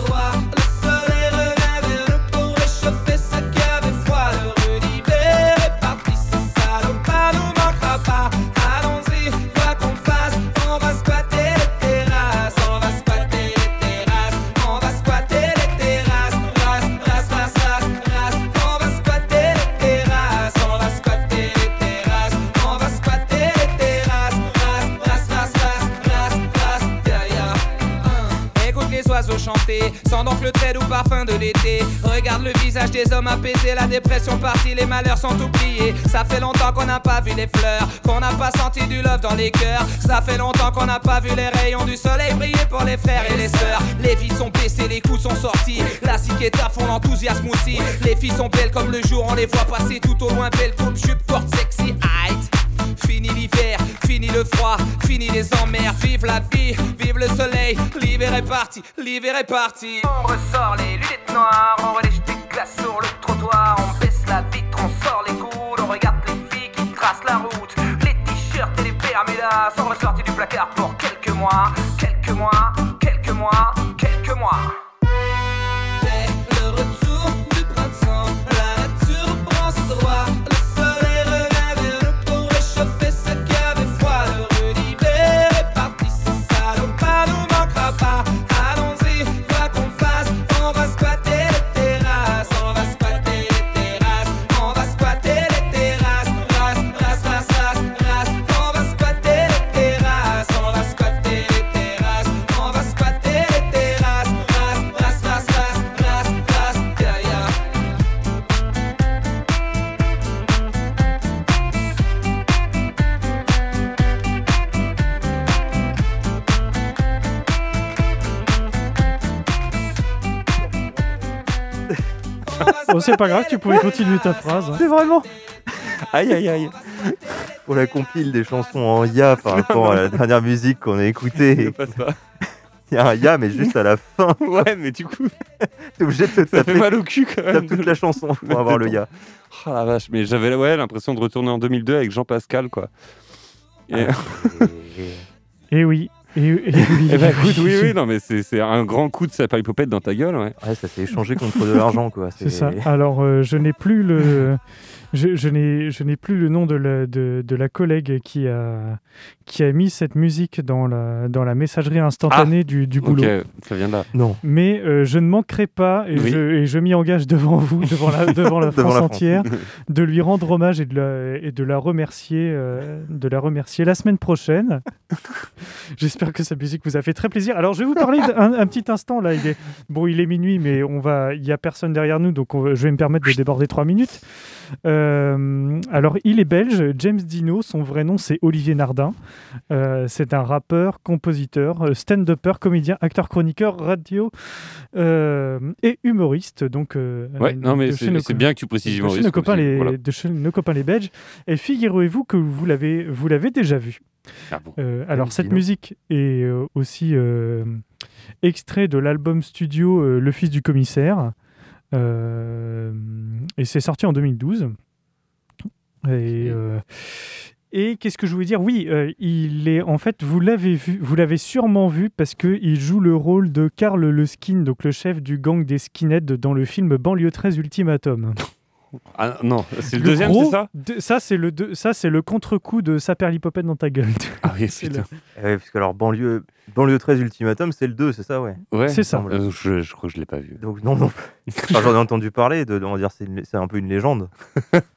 prend ses sans donc le trait ou parfum de l'été. Regarde le visage des hommes apaisés, la dépression partie, les malheurs sont oubliés. Ça fait longtemps qu'on n'a pas vu les fleurs, qu'on n'a pas senti du love dans les cœurs. Ça fait longtemps qu'on n'a pas vu les rayons du soleil briller pour les frères et les sœurs. Les vies sont baissées, les coups sont sortis. La ciquette à fond, l'enthousiasme aussi. Les filles sont belles comme le jour, on les voit passer tout au loin. Belle coupe, jupe, porte sexy, height. Fini l'hiver, fini le froid, fini les emmerdes, vive la vie, vive le soleil, l'hiver est parti, l'hiver est parti. On ressort les lunettes noires, on relève des glaces sur le trottoir, on baisse la vitre, on sort les coudes, on regarde les filles qui tracent la route, les t-shirts et les bermudas sont ressortis du placard pour quelques mois, quelques mois, quelques mois, quelques mois. Bon, c'est pas grave, tu pouvais continuer ta phrase. hein. C'est vraiment. Aïe aïe aïe. Pour la compile des chansons en ya par rapport à la dernière musique qu'on a écoutée. passe pas. Il y a un ya, mais juste à la fin. Ouais, mais du coup, T'es obligé de te ça fait taper, mal au cul quand même. tape toute la chanson pour avoir le ya. Oh la vache, mais j'avais ouais, l'impression de retourner en 2002 avec Jean Pascal, quoi. Et, Et oui. Et, et oui. Eh ben, écoute, oui, oui, non, mais c'est un grand coup de sapalipopette dans ta gueule, ouais. Ouais, ça s'est échangé contre de l'argent, quoi. C'est ça. Alors, euh, je n'ai plus le, je, je n'ai, je n'ai plus le nom de la, de, de la collègue qui a, qui a mis cette musique dans la, dans la messagerie instantanée du, du boulot. Ok, ça vient de là. Non. Mais euh, je ne manquerai pas, et Oui. je, m'y engage devant vous, devant la, devant la Devant France la France. entière, de lui rendre hommage et de la, et de la remercier, euh, de la remercier la semaine prochaine. J'espère que cette musique vous a fait très plaisir. Alors, je vais vous parler d'un un petit instant. Là, il est bon, il est minuit, mais on va, il y a personne derrière nous, donc on je vais me permettre de déborder trois minutes. Euh, alors, il est belge, James Dino. Son vrai nom, c'est Olivier Nardin. Euh, c'est un rappeur, compositeur, euh, stand-upper, comédien, acteur, chroniqueur, radio euh, et humoriste. Donc, Ouais, non, mais c'est nos bien que tu précises de chez humoriste. nos copains les, voilà. de chez nos copains les Belges. Et figurez-vous que vous l'avez, vous l'avez déjà vu. Ah bon. Euh, alors, cette Dino. musique est euh, aussi euh, extrait de l'album studio Le Fils du Commissaire. Et c'est sorti en 2012. Et, et qu'est-ce que je voulais dire? Oui, il est en fait, vous l'avez vu, vous l'avez sûrement vu parce que il joue le rôle de Karl Le Skin, donc le chef du gang des skinheads dans le film Banlieue 13 Ultimatum. Ah non, c'est le, Le deuxième, c'est ça de- ça c'est le deux- ça c'est le contre-coup de Saperlipopette dans ta gueule. Ah oui, C'est putain. Eh Ouais, parce que alors, banlieue, banlieue 13 Ultimatum, c'est le 2, c'est ça, ouais. Ouais. C'est ça. Euh, je, je crois que je l'ai pas vu. Donc, non, non. Enfin, J'en ai entendu parler, de, on va dire c'est un peu une légende.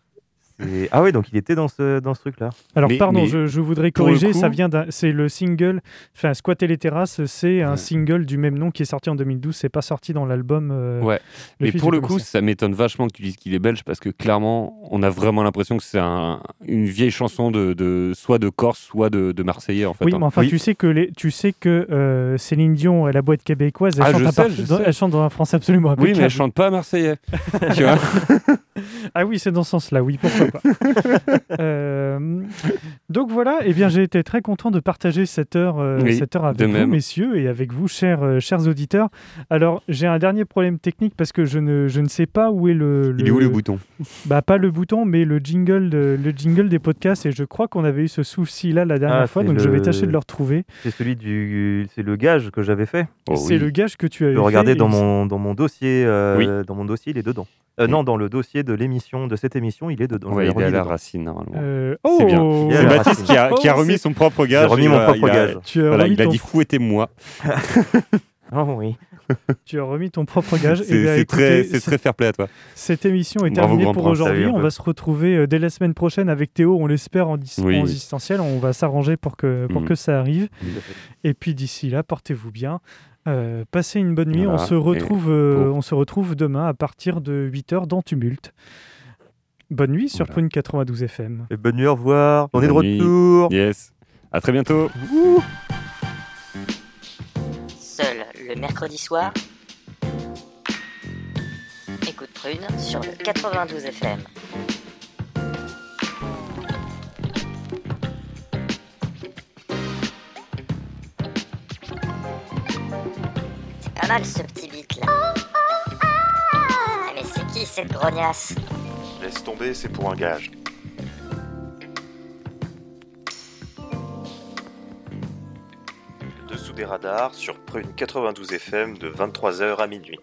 Ah ouais, donc il était dans ce, dans ce truc-là. Alors Mais- pardon, mais je, je voudrais corriger, coup- ça vient d'un, c'est le single, enfin Squatter les terrasses, c'est un Ouais. single du même nom qui est sorti en 2012, c'est pas sorti dans l'album. euh, Ouais. Le Mais pour le coup, ça m'étonne vachement que tu dises qu'il est belge parce que clairement, on a vraiment l'impression que c'est un- une vieille chanson de, de- soit de Corse, soit de, de Marseillais en fait. Oui, hein. mais enfin, tu sais que les, tu sais que euh, Céline Dion, et la boîte québécoise, elle, Ah, chante, sais, par- je dans, sais. elle chante dans un français absolument Oui, mais impeccable. elle chante pas Marseillais. tu vois Ah oui, c'est dans ce sens-là, oui, pourquoi pas. Euh, donc voilà, eh bien j'ai été très content de partager cette heure, euh, Oui, cette heure avec vous, même. messieurs, et avec vous, chers, euh, chers auditeurs. Alors j'ai un dernier problème technique parce que je ne, je ne sais pas où est le, Il est où le bouton? Bah pas le bouton, mais le jingle, de- le jingle des podcasts. Et je crois qu'on avait eu ce souci-là la dernière Ah, fois, donc je vais tâcher de le retrouver. C'est celui du. C'est le gage que j'avais fait. Oh c'est oui. le gage que tu regardais fait, dans et mon, dans mon dossier. Oui. Dans mon dossier, il est dedans. Euh, Non, dans le dossier de l'émission, de cette émission, il est dedans. Ouais, Je l'ai il est à la racine normalement. Euh, C'est bien. oh C'est Baptiste qui a, qui a Oh, remis son propre J'ai gage. remis et mon voilà, propre il a- gage. Voilà, il dit fouettez-moi. Oh oui. tu as remis ton propre gage. Eh C'est bien, c'est très, écoutez, c'est très fair play à toi. Cette émission est Bravo, terminée pour prince. aujourd'hui. On va se retrouver euh, dès la semaine prochaine avec Théo. On l'espère en, dis- Oui. en distanciel. On va s'arranger pour que, pour Mm. que ça arrive. Et puis d'ici là, portez-vous bien. Euh, passez une bonne nuit. Voilà. On, se retrouve, Et- euh, on se retrouve demain à partir de 8h dans Tumulte. Bonne nuit sur Voilà. Prune 92 FM. Et bonne nuit, au revoir. On est de nuit. retour. Yes. À très bientôt. Seul le mercredi soir. Écoute Prune sur le 92 FM. Pas mal ce petit beat là. Ah, Mais c'est qui cette grognasse Laisse tomber, c'est pour un gage. Dessous des radars sur Prune 92 FM de 23h à minuit.